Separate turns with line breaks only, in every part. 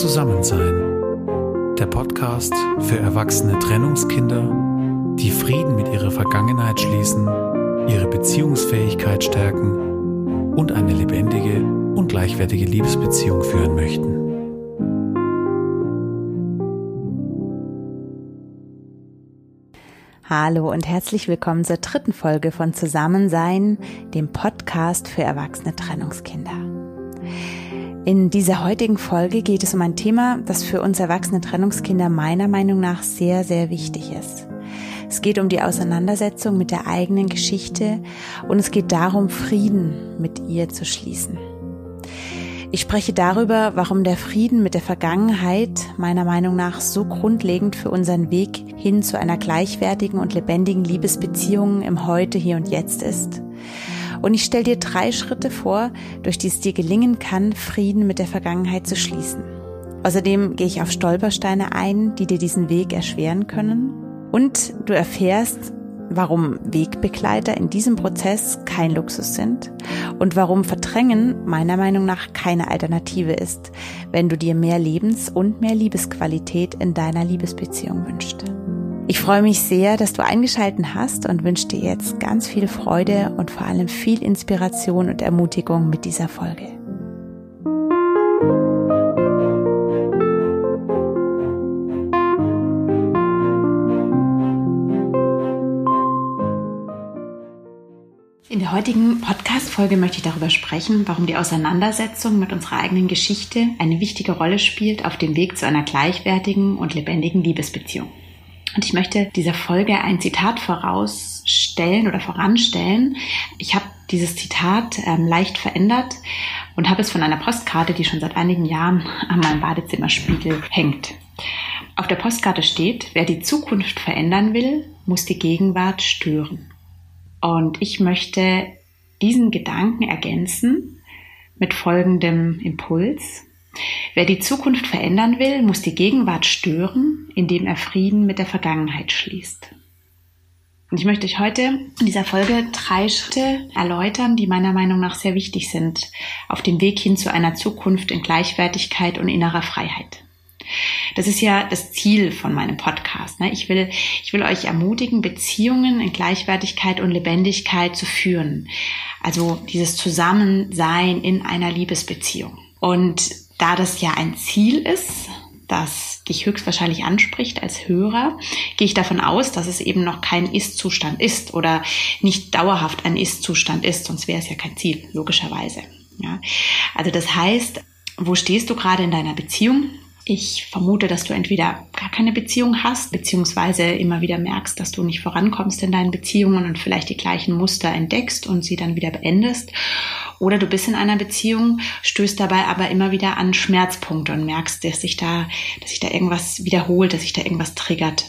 Zusammensein. Der Podcast für erwachsene Trennungskinder, die Frieden mit ihrer Vergangenheit schließen, ihre Beziehungsfähigkeit stärken und eine lebendige und gleichwertige Liebesbeziehung führen möchten.
Hallo und herzlich willkommen zur dritten Folge von Zusammensein, dem Podcast für erwachsene Trennungskinder. In dieser heutigen Folge geht es um ein Thema, das für uns erwachsene Trennungskinder meiner Meinung nach sehr, sehr wichtig ist. Es geht um die Auseinandersetzung mit der eigenen Geschichte und es geht darum, Frieden mit ihr zu schließen. Ich spreche darüber, warum der Frieden mit der Vergangenheit meiner Meinung nach so grundlegend für unseren Weg hin zu einer gleichwertigen und lebendigen Liebesbeziehung im Heute, Hier und Jetzt ist und ich stelle dir drei Schritte vor, durch die es dir gelingen kann, Frieden mit der Vergangenheit zu schließen. Außerdem gehe ich auf Stolpersteine ein, die dir diesen Weg erschweren können. Und du erfährst, warum Wegbegleiter in diesem Prozess kein Luxus sind und warum Verdrängen meiner Meinung nach keine Alternative ist, wenn du dir mehr Lebens- und mehr Liebesqualität in deiner Liebesbeziehung wünschst. Ich freue mich sehr, dass du eingeschalten hast und wünsche dir jetzt ganz viel Freude und vor allem viel Inspiration und Ermutigung mit dieser Folge. In der heutigen Podcast-Folge möchte ich darüber sprechen, warum die Auseinandersetzung mit unserer eigenen Geschichte eine wichtige Rolle spielt auf dem Weg zu einer gleichwertigen und lebendigen Liebesbeziehung. Und ich möchte dieser Folge ein Zitat vorausstellen oder voranstellen. Ich habe dieses Zitat ähm, leicht verändert und habe es von einer Postkarte, die schon seit einigen Jahren an meinem Badezimmerspiegel hängt. Auf der Postkarte steht, wer die Zukunft verändern will, muss die Gegenwart stören. Und ich möchte diesen Gedanken ergänzen mit folgendem Impuls. Wer die Zukunft verändern will, muss die Gegenwart stören, indem er Frieden mit der Vergangenheit schließt. Und ich möchte euch heute in dieser Folge drei Schritte erläutern, die meiner Meinung nach sehr wichtig sind auf dem Weg hin zu einer Zukunft in Gleichwertigkeit und innerer Freiheit. Das ist ja das Ziel von meinem Podcast. Ne? Ich will, ich will euch ermutigen, Beziehungen in Gleichwertigkeit und Lebendigkeit zu führen. Also dieses Zusammensein in einer Liebesbeziehung. Und da das ja ein Ziel ist, das dich höchstwahrscheinlich anspricht als Hörer, gehe ich davon aus, dass es eben noch kein Ist-Zustand ist oder nicht dauerhaft ein Ist-Zustand ist, sonst wäre es ja kein Ziel, logischerweise. Ja? Also das heißt, wo stehst du gerade in deiner Beziehung? Ich vermute, dass du entweder gar keine Beziehung hast, beziehungsweise immer wieder merkst, dass du nicht vorankommst in deinen Beziehungen und vielleicht die gleichen Muster entdeckst und sie dann wieder beendest. Oder du bist in einer Beziehung, stößt dabei aber immer wieder an Schmerzpunkte und merkst, dass sich da, dass sich da irgendwas wiederholt, dass sich da irgendwas triggert.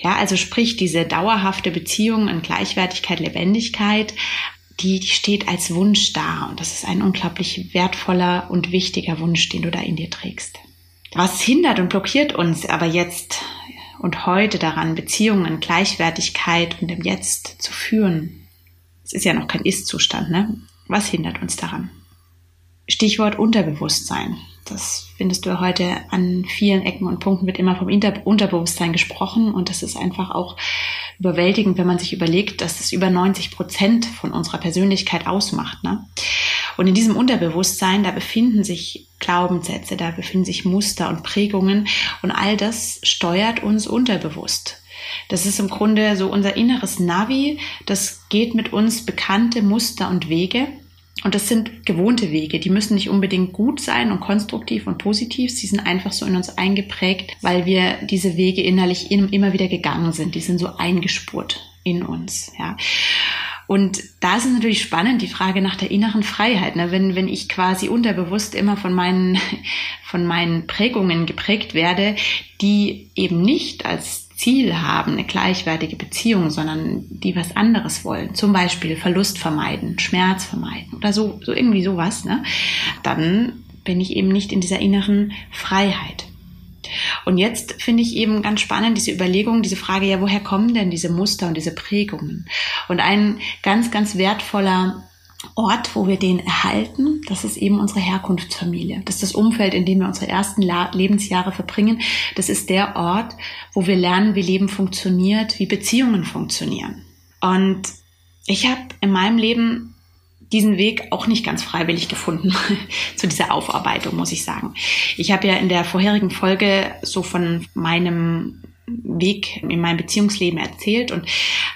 Ja, also sprich, diese dauerhafte Beziehung in Gleichwertigkeit, Lebendigkeit, die, die steht als Wunsch da. Und das ist ein unglaublich wertvoller und wichtiger Wunsch, den du da in dir trägst. Was hindert und blockiert uns aber jetzt und heute daran, Beziehungen Gleichwertigkeit und im Jetzt zu führen? Es ist ja noch kein Ist-Zustand, ne? Was hindert uns daran? Stichwort Unterbewusstsein. Das findest du heute an vielen Ecken und Punkten wird immer vom Inter Unterbewusstsein gesprochen und das ist einfach auch überwältigend, wenn man sich überlegt, dass es über 90 Prozent von unserer Persönlichkeit ausmacht. Ne? Und in diesem Unterbewusstsein, da befinden sich Glaubenssätze, da befinden sich Muster und Prägungen und all das steuert uns unterbewusst. Das ist im Grunde so unser inneres Navi, das geht mit uns bekannte Muster und Wege. Und das sind gewohnte Wege, die müssen nicht unbedingt gut sein und konstruktiv und positiv, sie sind einfach so in uns eingeprägt, weil wir diese Wege innerlich immer wieder gegangen sind, die sind so eingespurt in uns, ja. Und da ist es natürlich spannend, die Frage nach der inneren Freiheit. Ne? Wenn, wenn ich quasi unterbewusst immer von meinen, von meinen Prägungen geprägt werde, die eben nicht als Ziel haben, eine gleichwertige Beziehung, sondern die was anderes wollen, zum Beispiel Verlust vermeiden, Schmerz vermeiden oder so, so irgendwie sowas, ne? dann bin ich eben nicht in dieser inneren Freiheit. Und jetzt finde ich eben ganz spannend diese Überlegung, diese Frage, ja, woher kommen denn diese Muster und diese Prägungen? Und ein ganz, ganz wertvoller Ort, wo wir den erhalten, das ist eben unsere Herkunftsfamilie. Das ist das Umfeld, in dem wir unsere ersten Lebensjahre verbringen. Das ist der Ort, wo wir lernen, wie Leben funktioniert, wie Beziehungen funktionieren. Und ich habe in meinem Leben diesen Weg auch nicht ganz freiwillig gefunden zu dieser Aufarbeitung, muss ich sagen. Ich habe ja in der vorherigen Folge so von meinem Weg in meinem Beziehungsleben erzählt und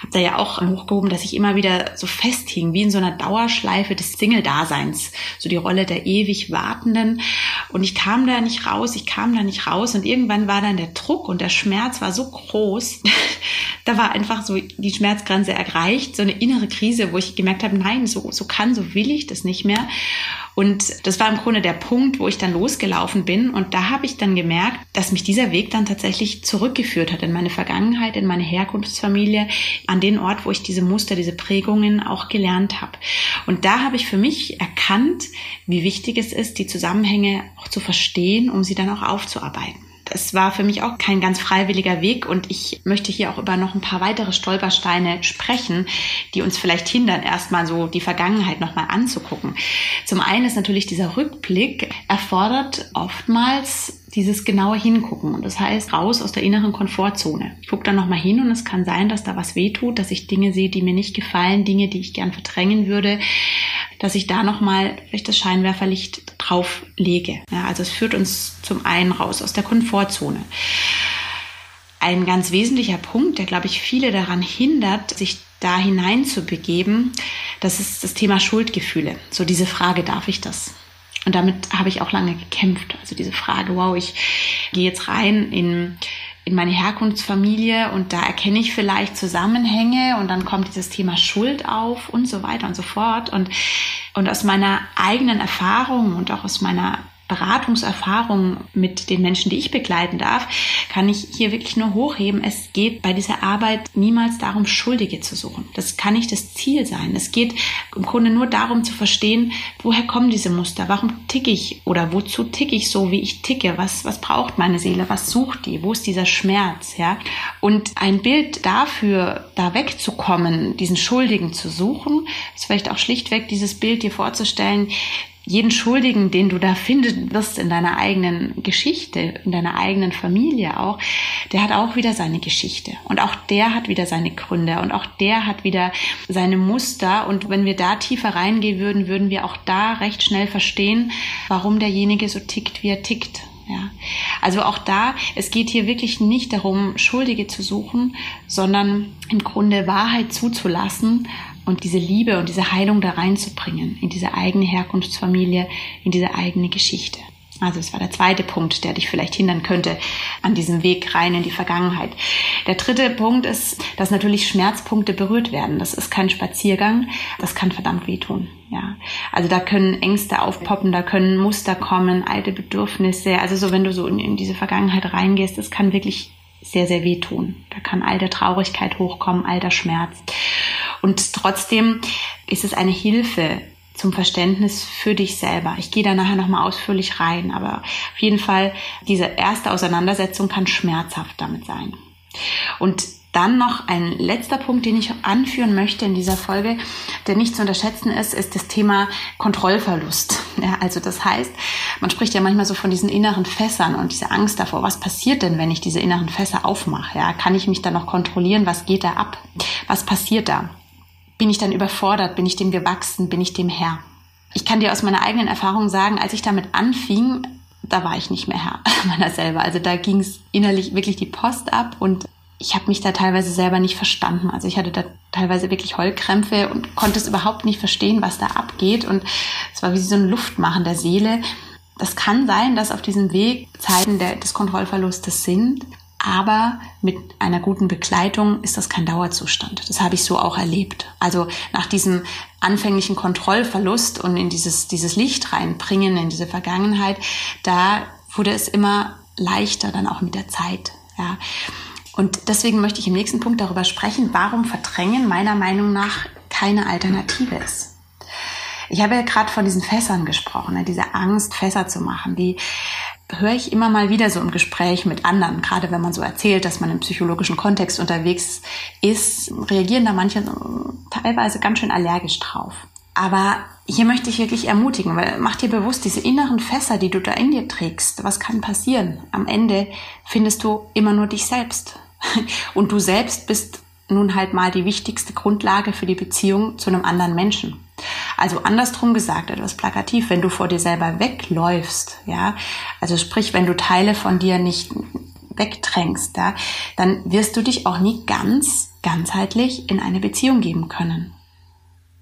habe da ja auch hochgehoben, dass ich immer wieder so festhing, wie in so einer Dauerschleife des Single-Daseins, so die Rolle der ewig Wartenden. Und ich kam da nicht raus, ich kam da nicht raus und irgendwann war dann der Druck und der Schmerz war so groß, da war einfach so die Schmerzgrenze erreicht, so eine innere Krise, wo ich gemerkt habe, nein, so, so kann, so will ich das nicht mehr. Und das war im Grunde der Punkt, wo ich dann losgelaufen bin. Und da habe ich dann gemerkt, dass mich dieser Weg dann tatsächlich zurückgeführt hat in meine Vergangenheit, in meine Herkunftsfamilie, an den Ort, wo ich diese Muster, diese Prägungen auch gelernt habe. Und da habe ich für mich erkannt, wie wichtig es ist, die Zusammenhänge auch zu verstehen, um sie dann auch aufzuarbeiten. Das war für mich auch kein ganz freiwilliger Weg und ich möchte hier auch über noch ein paar weitere Stolpersteine sprechen, die uns vielleicht hindern, erstmal so die Vergangenheit nochmal anzugucken. Zum einen ist natürlich dieser Rückblick erfordert oftmals dieses genaue Hingucken. Und das heißt, raus aus der inneren Komfortzone. Ich gucke dann nochmal hin und es kann sein, dass da was wehtut, dass ich Dinge sehe, die mir nicht gefallen, Dinge, die ich gern verdrängen würde, dass ich da nochmal vielleicht das Scheinwerferlicht drauf lege. Ja, also es führt uns zum einen raus aus der Komfortzone. Ein ganz wesentlicher Punkt, der, glaube ich, viele daran hindert, sich da hineinzubegeben, das ist das Thema Schuldgefühle. So diese Frage, darf ich das? Und damit habe ich auch lange gekämpft. Also diese Frage, wow, ich gehe jetzt rein in, in meine Herkunftsfamilie und da erkenne ich vielleicht Zusammenhänge und dann kommt dieses Thema Schuld auf und so weiter und so fort. Und, und aus meiner eigenen Erfahrung und auch aus meiner Beratungserfahrung mit den Menschen, die ich begleiten darf, kann ich hier wirklich nur hochheben. Es geht bei dieser Arbeit niemals darum, Schuldige zu suchen. Das kann nicht das Ziel sein. Es geht im Grunde nur darum zu verstehen, woher kommen diese Muster? Warum ticke ich oder wozu ticke ich so, wie ich ticke? Was, was braucht meine Seele? Was sucht die? Wo ist dieser Schmerz? Ja? Und ein Bild dafür, da wegzukommen, diesen Schuldigen zu suchen, ist vielleicht auch schlichtweg dieses Bild dir vorzustellen, jeden Schuldigen, den du da finden wirst in deiner eigenen Geschichte, in deiner eigenen Familie auch, der hat auch wieder seine Geschichte. Und auch der hat wieder seine Gründe und auch der hat wieder seine Muster. Und wenn wir da tiefer reingehen würden, würden wir auch da recht schnell verstehen, warum derjenige so tickt, wie er tickt. Ja. Also auch da, es geht hier wirklich nicht darum, Schuldige zu suchen, sondern im Grunde Wahrheit zuzulassen und diese Liebe und diese Heilung da reinzubringen in diese eigene Herkunftsfamilie, in diese eigene Geschichte. Also das war der zweite Punkt, der dich vielleicht hindern könnte an diesem Weg rein in die Vergangenheit. Der dritte Punkt ist, dass natürlich Schmerzpunkte berührt werden. Das ist kein Spaziergang, das kann verdammt wehtun. Ja, also da können Ängste aufpoppen, da können Muster kommen, alte Bedürfnisse. Also so, wenn du so in, in diese Vergangenheit reingehst, das kann wirklich sehr, sehr wehtun. Da kann all der Traurigkeit hochkommen, all der Schmerz. Und trotzdem ist es eine Hilfe zum Verständnis für dich selber. Ich gehe da nachher nochmal ausführlich rein, aber auf jeden Fall, diese erste Auseinandersetzung kann schmerzhaft damit sein. Und dann noch ein letzter Punkt, den ich anführen möchte in dieser Folge, der nicht zu unterschätzen ist, ist das Thema Kontrollverlust. Ja, also das heißt, man spricht ja manchmal so von diesen inneren Fässern und diese Angst davor, was passiert denn, wenn ich diese inneren Fässer aufmache? Ja, kann ich mich da noch kontrollieren? Was geht da ab? Was passiert da? Bin ich dann überfordert? Bin ich dem gewachsen? Bin ich dem Herr? Ich kann dir aus meiner eigenen Erfahrung sagen, als ich damit anfing, da war ich nicht mehr Herr meiner selber. Also da ging es innerlich wirklich die Post ab und ich habe mich da teilweise selber nicht verstanden. Also ich hatte da teilweise wirklich Heulkrämpfe und konnte es überhaupt nicht verstehen, was da abgeht. Und es war wie so ein Luftmachen der Seele. Das kann sein, dass auf diesem Weg Zeiten der, des Kontrollverlustes sind. Aber mit einer guten Begleitung ist das kein Dauerzustand. Das habe ich so auch erlebt. Also nach diesem anfänglichen Kontrollverlust und in dieses, dieses Licht reinbringen, in diese Vergangenheit, da wurde es immer leichter dann auch mit der Zeit. Ja. Und deswegen möchte ich im nächsten Punkt darüber sprechen, warum Verdrängen meiner Meinung nach keine Alternative ist. Ich habe ja gerade von diesen Fässern gesprochen, ne, diese Angst, Fässer zu machen, die höre ich immer mal wieder so im Gespräch mit anderen, gerade wenn man so erzählt, dass man im psychologischen Kontext unterwegs ist, reagieren da manche teilweise ganz schön allergisch drauf. Aber hier möchte ich wirklich ermutigen, weil mach dir bewusst, diese inneren Fässer, die du da in dir trägst, was kann passieren? Am Ende findest du immer nur dich selbst. Und du selbst bist nun halt mal die wichtigste Grundlage für die Beziehung zu einem anderen Menschen. Also andersrum gesagt, etwas plakativ, wenn du vor dir selber wegläufst, ja, also sprich, wenn du Teile von dir nicht wegdrängst, ja, dann wirst du dich auch nie ganz ganzheitlich in eine Beziehung geben können.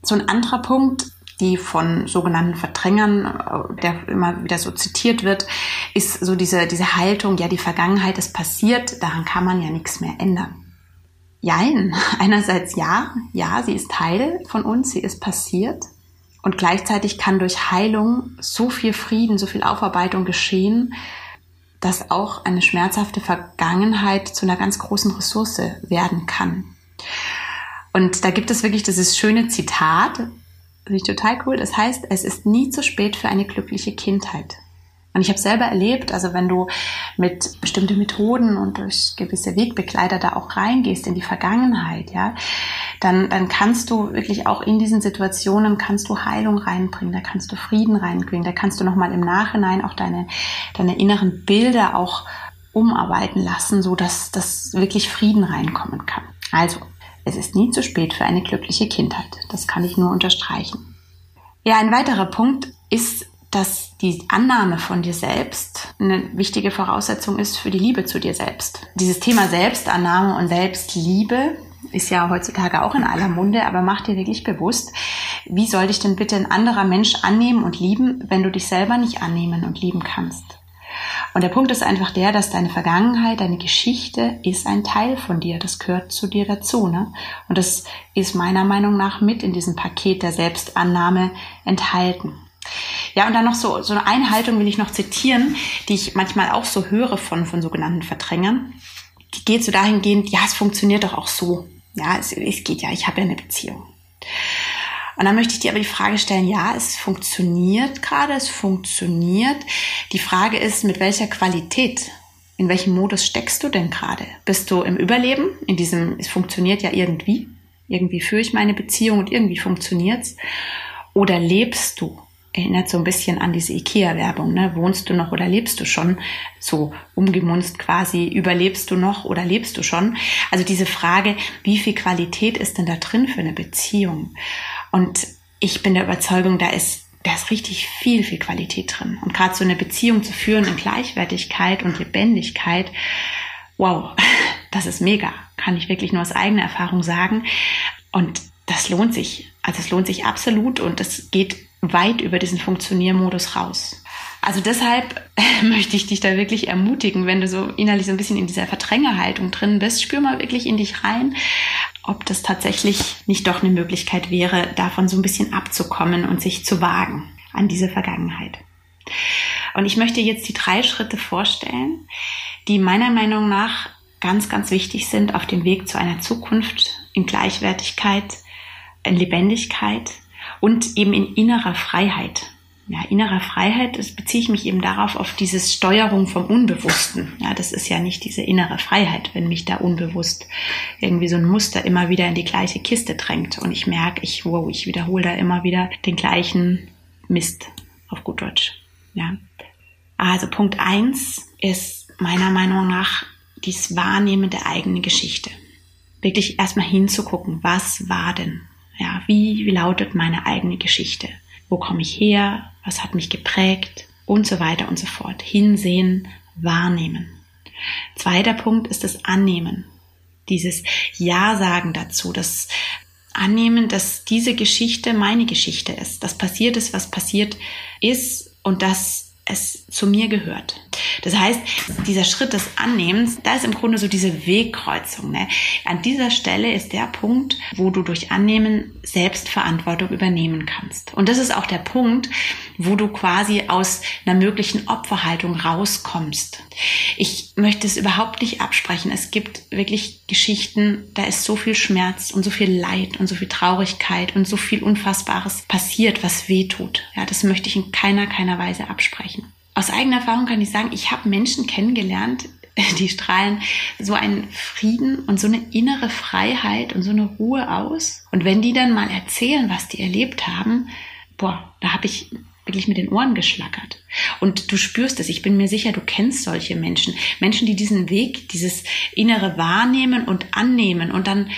So ein anderer Punkt, die von sogenannten Verdrängern, äh, der immer wieder so zitiert wird, ist so diese, diese Haltung, ja, die Vergangenheit ist passiert, daran kann man ja nichts mehr ändern. Jein, einerseits ja, ja, sie ist Teil von uns, sie ist passiert. Und gleichzeitig kann durch Heilung so viel Frieden, so viel Aufarbeitung geschehen, dass auch eine schmerzhafte Vergangenheit zu einer ganz großen Ressource werden kann. Und da gibt es wirklich dieses schöne Zitat, finde ich total cool. Das heißt, es ist nie zu spät für eine glückliche Kindheit. Und ich habe selber erlebt, also wenn du mit bestimmten Methoden und durch gewisse Wegbegleiter da auch reingehst in die Vergangenheit, ja, dann, dann kannst du wirklich auch in diesen Situationen kannst du Heilung reinbringen, da kannst du Frieden reinbringen, da kannst du nochmal im Nachhinein auch deine, deine inneren Bilder auch umarbeiten lassen, so dass, dass wirklich Frieden reinkommen kann. Also, es ist nie zu spät für eine glückliche Kindheit. Das kann ich nur unterstreichen. Ja, ein weiterer Punkt ist dass die Annahme von dir selbst eine wichtige Voraussetzung ist für die Liebe zu dir selbst. Dieses Thema Selbstannahme und Selbstliebe ist ja heutzutage auch in aller Munde, aber mach dir wirklich bewusst, wie soll dich denn bitte ein anderer Mensch annehmen und lieben, wenn du dich selber nicht annehmen und lieben kannst? Und der Punkt ist einfach der, dass deine Vergangenheit, deine Geschichte ist ein Teil von dir. Das gehört zu dir dazu. Ne? Und das ist meiner Meinung nach mit in diesem Paket der Selbstannahme enthalten. Ja, und dann noch so, so eine Einhaltung will ich noch zitieren, die ich manchmal auch so höre von, von sogenannten Verdrängern. Die geht so dahingehend, ja, es funktioniert doch auch so. Ja, es, es geht ja, ich habe ja eine Beziehung. Und dann möchte ich dir aber die Frage stellen, ja, es funktioniert gerade, es funktioniert. Die Frage ist, mit welcher Qualität, in welchem Modus steckst du denn gerade? Bist du im Überleben, in diesem, es funktioniert ja irgendwie, irgendwie führe ich meine Beziehung und irgendwie funktioniert's? Oder lebst du erinnert so ein bisschen an diese IKEA-Werbung. Ne? Wohnst du noch oder lebst du schon? So umgemunzt quasi, überlebst du noch oder lebst du schon? Also diese Frage, wie viel Qualität ist denn da drin für eine Beziehung? Und ich bin der Überzeugung, da ist, da ist richtig viel, viel Qualität drin. Und gerade so eine Beziehung zu führen in Gleichwertigkeit und Lebendigkeit, wow, das ist mega. Kann ich wirklich nur aus eigener Erfahrung sagen. Und das lohnt sich. Also es lohnt sich absolut und es geht weit über diesen Funktioniermodus raus. Also deshalb möchte ich dich da wirklich ermutigen, wenn du so innerlich so ein bisschen in dieser Verdrängerhaltung drin bist, spür mal wirklich in dich rein, ob das tatsächlich nicht doch eine Möglichkeit wäre, davon so ein bisschen abzukommen und sich zu wagen an diese Vergangenheit. Und ich möchte jetzt die drei Schritte vorstellen, die meiner Meinung nach ganz, ganz wichtig sind auf dem Weg zu einer Zukunft in Gleichwertigkeit, in Lebendigkeit und eben in innerer Freiheit. Ja, innerer Freiheit, das beziehe ich mich eben darauf, auf dieses Steuerung vom Unbewussten. Ja, das ist ja nicht diese innere Freiheit, wenn mich da unbewusst irgendwie so ein Muster immer wieder in die gleiche Kiste drängt und ich merke, ich, wow, ich wiederhole da immer wieder den gleichen Mist auf gut Deutsch. Ja. Also Punkt eins ist meiner Meinung nach dies Wahrnehmen der eigenen Geschichte. Wirklich erstmal hinzugucken, was war denn? Ja, wie, wie lautet meine eigene Geschichte? Wo komme ich her? Was hat mich geprägt? Und so weiter und so fort. Hinsehen, wahrnehmen. Zweiter Punkt ist das Annehmen. Dieses Ja sagen dazu, das Annehmen, dass diese Geschichte meine Geschichte ist, dass passiert ist, was passiert ist und dass es zu mir gehört. Das heißt, dieser Schritt des Annehmens, da ist im Grunde so diese Wegkreuzung. Ne? An dieser Stelle ist der Punkt, wo du durch Annehmen Selbstverantwortung übernehmen kannst. Und das ist auch der Punkt, wo du quasi aus einer möglichen Opferhaltung rauskommst. Ich möchte es überhaupt nicht absprechen. Es gibt wirklich Geschichten, da ist so viel Schmerz und so viel Leid und so viel Traurigkeit und so viel Unfassbares passiert, was weh tut. Ja, das möchte ich in keiner, keiner Weise absprechen. Aus eigener Erfahrung kann ich sagen, ich habe Menschen kennengelernt, die strahlen so einen Frieden und so eine innere Freiheit und so eine Ruhe aus. Und wenn die dann mal erzählen, was die erlebt haben, boah, da habe ich wirklich mit den Ohren geschlackert. Und du spürst es, ich bin mir sicher, du kennst solche Menschen. Menschen, die diesen Weg, dieses innere Wahrnehmen und Annehmen und dann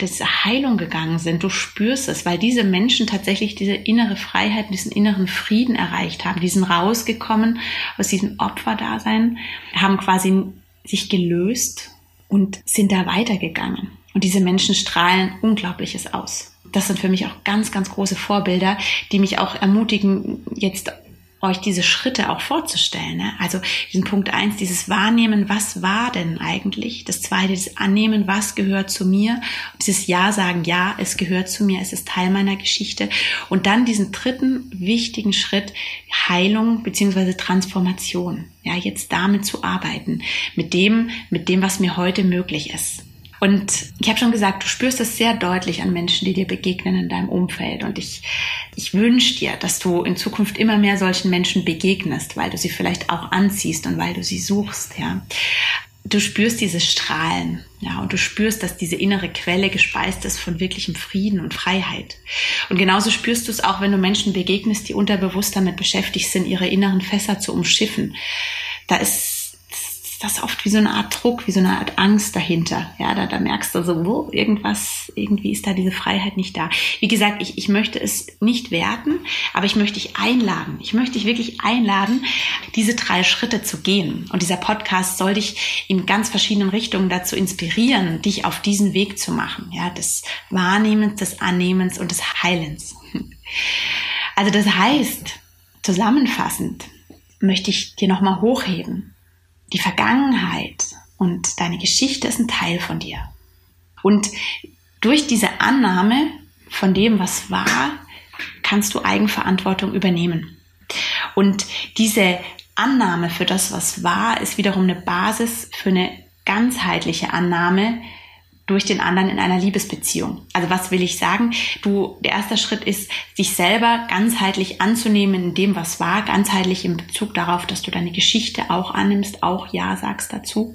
diese Heilung gegangen sind. Du spürst es, weil diese Menschen tatsächlich diese innere Freiheit, diesen inneren Frieden erreicht haben. Die sind rausgekommen aus diesem Opferdasein, haben quasi sich gelöst und sind da weitergegangen. Und diese Menschen strahlen Unglaubliches aus. Das sind für mich auch ganz, ganz große Vorbilder, die mich auch ermutigen, jetzt euch diese Schritte auch vorzustellen. Ne? Also diesen Punkt eins, dieses Wahrnehmen, was war denn eigentlich? Das zweite, das Annehmen, was gehört zu mir? dieses Ja sagen, ja, es gehört zu mir, es ist Teil meiner Geschichte. Und dann diesen dritten wichtigen Schritt, Heilung beziehungsweise Transformation. Ja, jetzt damit zu arbeiten, mit dem, mit dem, was mir heute möglich ist. Und ich habe schon gesagt, du spürst es sehr deutlich an Menschen, die dir begegnen in deinem Umfeld. Und ich, ich wünsche dir, dass du in Zukunft immer mehr solchen Menschen begegnest, weil du sie vielleicht auch anziehst und weil du sie suchst, ja. Du spürst dieses Strahlen, ja, und du spürst, dass diese innere Quelle gespeist ist von wirklichem Frieden und Freiheit. Und genauso spürst du es auch, wenn du Menschen begegnest, die unterbewusst damit beschäftigt sind, ihre inneren Fässer zu umschiffen. Da ist das oft wie so eine Art Druck, wie so eine Art Angst dahinter. Ja, da, da merkst du so, wo irgendwas, irgendwie ist da diese Freiheit nicht da. Wie gesagt, ich, ich möchte es nicht werten, aber ich möchte dich einladen. Ich möchte dich wirklich einladen, diese drei Schritte zu gehen. Und dieser Podcast soll dich in ganz verschiedenen Richtungen dazu inspirieren, dich auf diesen Weg zu machen. Ja, des Wahrnehmens, des Annehmens und des Heilens. Also das heißt, zusammenfassend möchte ich dir nochmal hochheben die Vergangenheit und deine Geschichte ist ein Teil von dir. Und durch diese Annahme von dem, was war, kannst du Eigenverantwortung übernehmen. Und diese Annahme für das, was war, ist wiederum eine Basis für eine ganzheitliche Annahme durch den anderen in einer Liebesbeziehung. Also was will ich sagen? Du, der erste Schritt ist, sich selber ganzheitlich anzunehmen in dem, was war, ganzheitlich in Bezug darauf, dass du deine Geschichte auch annimmst, auch Ja sagst dazu.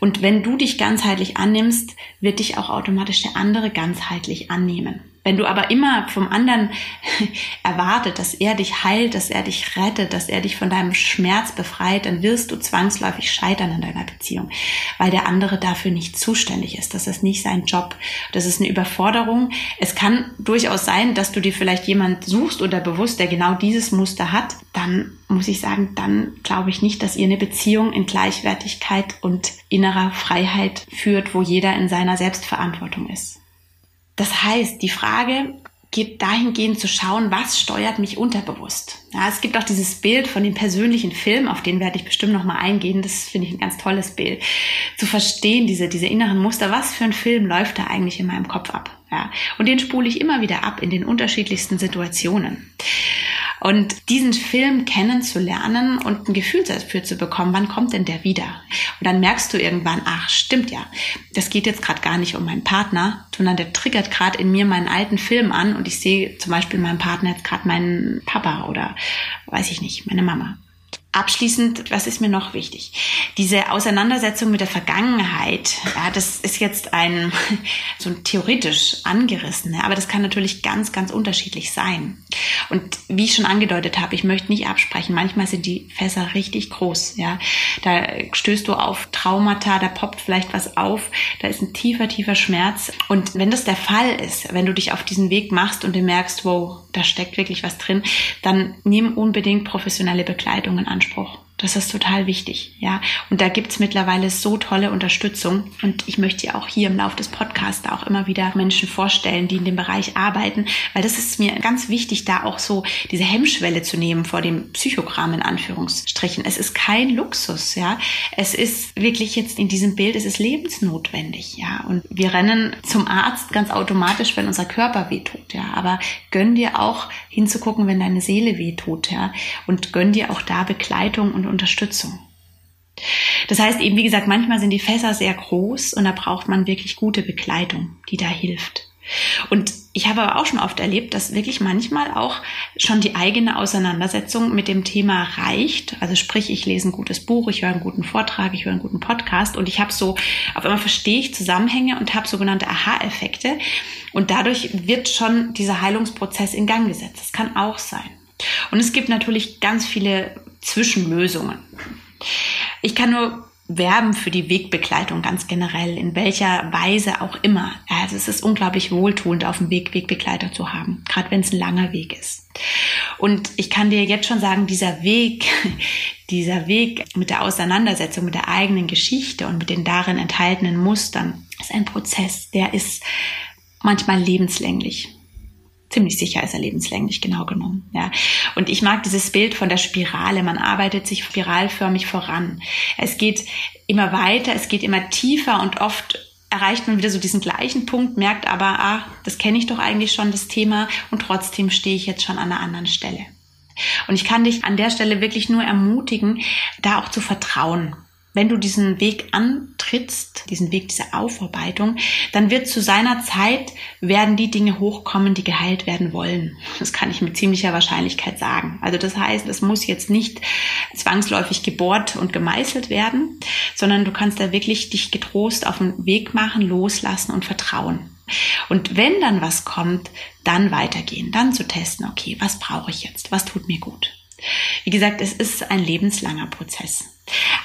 Und wenn du dich ganzheitlich annimmst, wird dich auch automatisch der andere ganzheitlich annehmen. Wenn du aber immer vom anderen erwartet, dass er dich heilt, dass er dich rettet, dass er dich von deinem Schmerz befreit, dann wirst du zwangsläufig scheitern in deiner Beziehung, weil der andere dafür nicht zuständig ist. Das ist nicht sein Job. Das ist eine Überforderung. Es kann durchaus sein, dass du dir vielleicht jemand suchst oder bewusst, der genau dieses Muster hat. Dann muss ich sagen, dann glaube ich nicht, dass ihr eine Beziehung in Gleichwertigkeit und innerer Freiheit führt, wo jeder in seiner Selbstverantwortung ist. Das heißt, die Frage geht dahingehend zu schauen, was steuert mich unterbewusst. Ja, es gibt auch dieses Bild von dem persönlichen Film, auf den werde ich bestimmt noch mal eingehen. Das finde ich ein ganz tolles Bild. Zu verstehen, diese, diese inneren Muster, was für ein Film läuft da eigentlich in meinem Kopf ab. Ja, und den spule ich immer wieder ab in den unterschiedlichsten Situationen. Und diesen Film kennenzulernen und ein Gefühl dafür zu bekommen, wann kommt denn der wieder? Und dann merkst du irgendwann, ach, stimmt ja, das geht jetzt gerade gar nicht um meinen Partner, sondern der triggert gerade in mir meinen alten Film an und ich sehe zum Beispiel meinen Partner jetzt gerade meinen Papa oder weiß ich nicht, meine Mama. Abschließend, was ist mir noch wichtig? Diese Auseinandersetzung mit der Vergangenheit, ja, das ist jetzt ein so ein theoretisch angerissen, aber das kann natürlich ganz, ganz unterschiedlich sein. Und wie ich schon angedeutet habe, ich möchte nicht absprechen. Manchmal sind die Fässer richtig groß, ja. Da stößt du auf Traumata, da poppt vielleicht was auf, da ist ein tiefer, tiefer Schmerz. Und wenn das der Fall ist, wenn du dich auf diesen Weg machst und du merkst, wow, da steckt wirklich was drin, dann nimm unbedingt professionelle Begleitung in Anspruch. Das ist total wichtig, ja. Und da gibt's mittlerweile so tolle Unterstützung. Und ich möchte ja auch hier im Laufe des Podcasts auch immer wieder Menschen vorstellen, die in dem Bereich arbeiten, weil das ist mir ganz wichtig, da auch so diese Hemmschwelle zu nehmen vor dem Psychogramm in Anführungsstrichen. Es ist kein Luxus, ja. Es ist wirklich jetzt in diesem Bild, es ist lebensnotwendig, ja. Und wir rennen zum Arzt ganz automatisch, wenn unser Körper wehtut, ja. Aber gönn dir auch hinzugucken, wenn deine Seele wehtut, ja. Und gönn dir auch da Begleitung und Unterstützung. Das heißt eben, wie gesagt, manchmal sind die Fässer sehr groß und da braucht man wirklich gute Begleitung, die da hilft. Und ich habe aber auch schon oft erlebt, dass wirklich manchmal auch schon die eigene Auseinandersetzung mit dem Thema reicht. Also sprich, ich lese ein gutes Buch, ich höre einen guten Vortrag, ich höre einen guten Podcast und ich habe so, auf einmal verstehe ich Zusammenhänge und habe sogenannte Aha-Effekte. Und dadurch wird schon dieser Heilungsprozess in Gang gesetzt. Das kann auch sein. Und es gibt natürlich ganz viele Zwischenlösungen. Ich kann nur werben für die Wegbegleitung ganz generell, in welcher Weise auch immer. Also es ist unglaublich wohltuend, auf dem Weg Wegbegleiter zu haben, gerade wenn es ein langer Weg ist. Und ich kann dir jetzt schon sagen, dieser Weg, dieser Weg mit der Auseinandersetzung mit der eigenen Geschichte und mit den darin enthaltenen Mustern ist ein Prozess, der ist manchmal lebenslänglich ziemlich sicher ist er lebenslänglich genau genommen. Ja. Und ich mag dieses Bild von der Spirale. Man arbeitet sich spiralförmig voran. Es geht immer weiter, es geht immer tiefer und oft erreicht man wieder so diesen gleichen Punkt, merkt aber, ah, das kenne ich doch eigentlich schon, das Thema, und trotzdem stehe ich jetzt schon an einer anderen Stelle. Und ich kann dich an der Stelle wirklich nur ermutigen, da auch zu vertrauen wenn du diesen Weg antrittst, diesen Weg dieser Aufarbeitung, dann wird zu seiner Zeit werden die Dinge hochkommen, die geheilt werden wollen. Das kann ich mit ziemlicher Wahrscheinlichkeit sagen. Also das heißt, es muss jetzt nicht zwangsläufig gebohrt und gemeißelt werden, sondern du kannst da wirklich dich getrost auf den Weg machen, loslassen und vertrauen. Und wenn dann was kommt, dann weitergehen, dann zu testen, okay, was brauche ich jetzt? Was tut mir gut? Wie gesagt, es ist ein lebenslanger Prozess.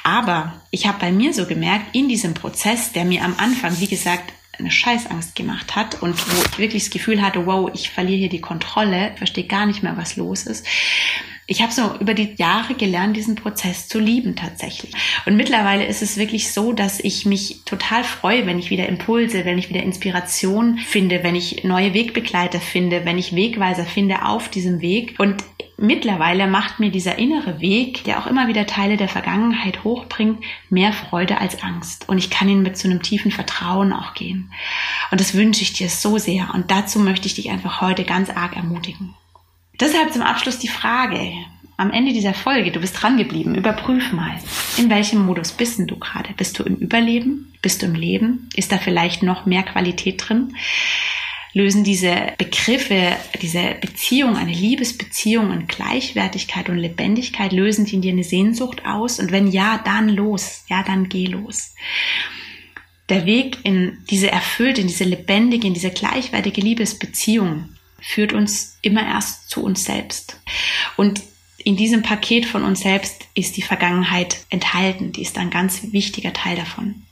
Aber ich habe bei mir so gemerkt, in diesem Prozess, der mir am Anfang, wie gesagt, eine Scheißangst gemacht hat und wo ich wirklich das Gefühl hatte, wow, ich verliere hier die Kontrolle, verstehe gar nicht mehr, was los ist. Ich habe so über die Jahre gelernt, diesen Prozess zu lieben tatsächlich. Und mittlerweile ist es wirklich so, dass ich mich total freue, wenn ich wieder Impulse, wenn ich wieder Inspiration finde, wenn ich neue Wegbegleiter finde, wenn ich Wegweiser finde auf diesem Weg. Und mittlerweile macht mir dieser innere Weg, der auch immer wieder Teile der Vergangenheit hochbringt, mehr Freude als Angst. Und ich kann ihn mit so einem tiefen Vertrauen auch gehen. Und das wünsche ich dir so sehr. Und dazu möchte ich dich einfach heute ganz arg ermutigen. Deshalb zum Abschluss die Frage. Am Ende dieser Folge, du bist dran geblieben, überprüf mal, in welchem Modus bist du gerade? Bist du im Überleben? Bist du im Leben? Ist da vielleicht noch mehr Qualität drin? Lösen diese Begriffe, diese Beziehung, eine Liebesbeziehung und Gleichwertigkeit und Lebendigkeit, lösen die in dir eine Sehnsucht aus? Und wenn ja, dann los. Ja, dann geh los. Der Weg in diese erfüllte, in diese lebendige, in diese gleichwertige Liebesbeziehung führt uns immer erst zu uns selbst. Und in diesem Paket von uns selbst ist die Vergangenheit enthalten. Die ist ein ganz wichtiger Teil davon.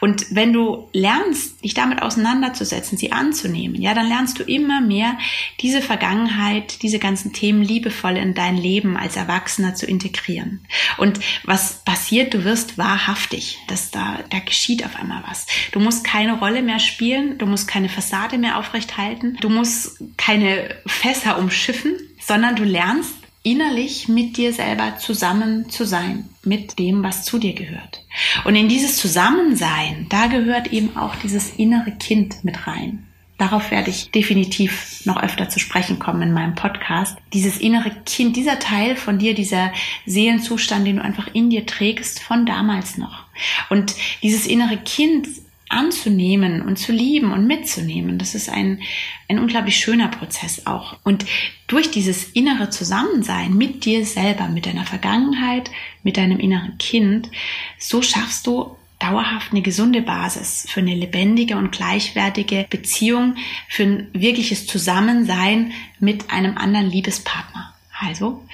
Und wenn du lernst, dich damit auseinanderzusetzen, sie anzunehmen, ja, dann lernst du immer mehr diese Vergangenheit, diese ganzen Themen liebevoll in dein Leben als Erwachsener zu integrieren. Und was passiert? Du wirst wahrhaftig, dass da, da geschieht auf einmal was. Du musst keine Rolle mehr spielen, du musst keine Fassade mehr aufrechthalten, du musst keine Fässer umschiffen, sondern du lernst innerlich mit dir selber zusammen zu sein, mit dem, was zu dir gehört. Und in dieses Zusammensein, da gehört eben auch dieses innere Kind mit rein. Darauf werde ich definitiv noch öfter zu sprechen kommen in meinem Podcast. Dieses innere Kind, dieser Teil von dir, dieser Seelenzustand, den du einfach in dir trägst von damals noch. Und dieses innere Kind anzunehmen und zu lieben und mitzunehmen. Das ist ein, ein unglaublich schöner Prozess auch. Und durch dieses innere Zusammensein mit dir selber, mit deiner Vergangenheit, mit deinem inneren Kind, so schaffst du dauerhaft eine gesunde Basis für eine lebendige und gleichwertige Beziehung, für ein wirkliches Zusammensein mit einem anderen Liebespartner. Also,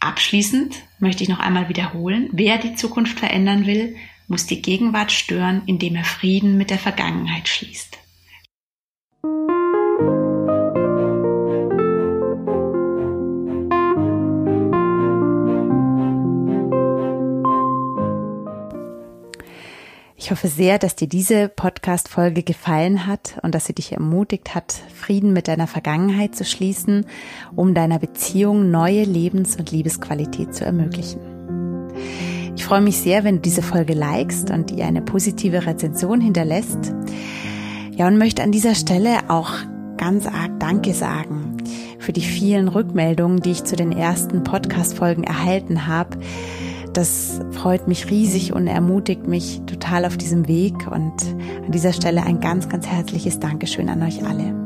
abschließend möchte ich noch einmal wiederholen, wer die Zukunft verändern will, muss die Gegenwart stören, indem er Frieden mit der Vergangenheit schließt. Ich hoffe sehr, dass dir diese Podcast-Folge gefallen hat und dass sie dich ermutigt hat, Frieden mit deiner Vergangenheit zu schließen, um deiner Beziehung neue Lebens- und Liebesqualität zu ermöglichen. Ich freue mich sehr, wenn du diese Folge likest und ihr eine positive Rezension hinterlässt. Ja, und möchte an dieser Stelle auch ganz arg Danke sagen für die vielen Rückmeldungen, die ich zu den ersten Podcast-Folgen erhalten habe. das freut mich riesig und ermutigt mich total auf diesem Weg. Und an dieser Stelle ein ganz, ganz herzliches Dankeschön an euch alle.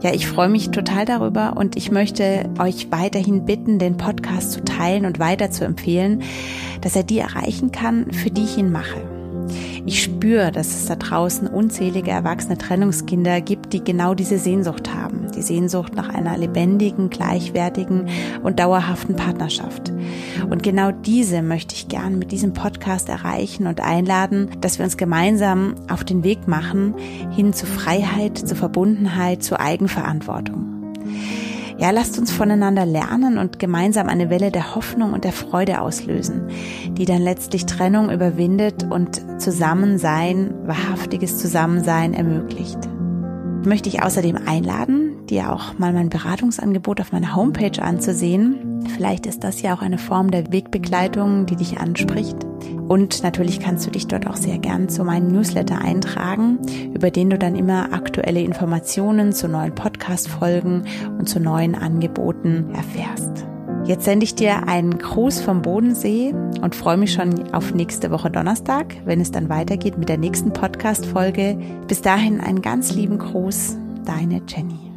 Ja, ich freue mich total darüber und ich möchte euch weiterhin bitten, den Podcast zu teilen und weiter zu empfehlen, dass er die erreichen kann, für die ich ihn mache. Ich spüre, dass es da draußen unzählige erwachsene Trennungskinder gibt, die genau diese Sehnsucht haben. Die Sehnsucht nach einer lebendigen, gleichwertigen und dauerhaften Partnerschaft. Und genau diese möchte ich gern mit diesem Podcast erreichen und einladen, dass wir uns gemeinsam auf den Weg machen hin zu Freiheit, zu Verbundenheit, zu Eigenverantwortung. Ja, lasst uns voneinander lernen und gemeinsam eine Welle der Hoffnung und der Freude auslösen, die dann letztlich Trennung überwindet und Zusammensein, wahrhaftiges Zusammensein ermöglicht. Ich möchte dich außerdem einladen, dir auch mal mein Beratungsangebot auf meiner Homepage anzusehen. Vielleicht ist das ja auch eine Form der Wegbegleitung, die dich anspricht. Und natürlich kannst du dich dort auch sehr gern zu meinem Newsletter eintragen, über den du dann immer aktuelle Informationen zu neuen Podcast-Folgen und zu neuen Angeboten erfährst. Jetzt sende ich dir einen Gruß vom Bodensee und freue mich schon auf nächste Woche Donnerstag, wenn es dann weitergeht mit der nächsten Podcast-Folge. Bis dahin einen ganz lieben Gruß, deine Jenny.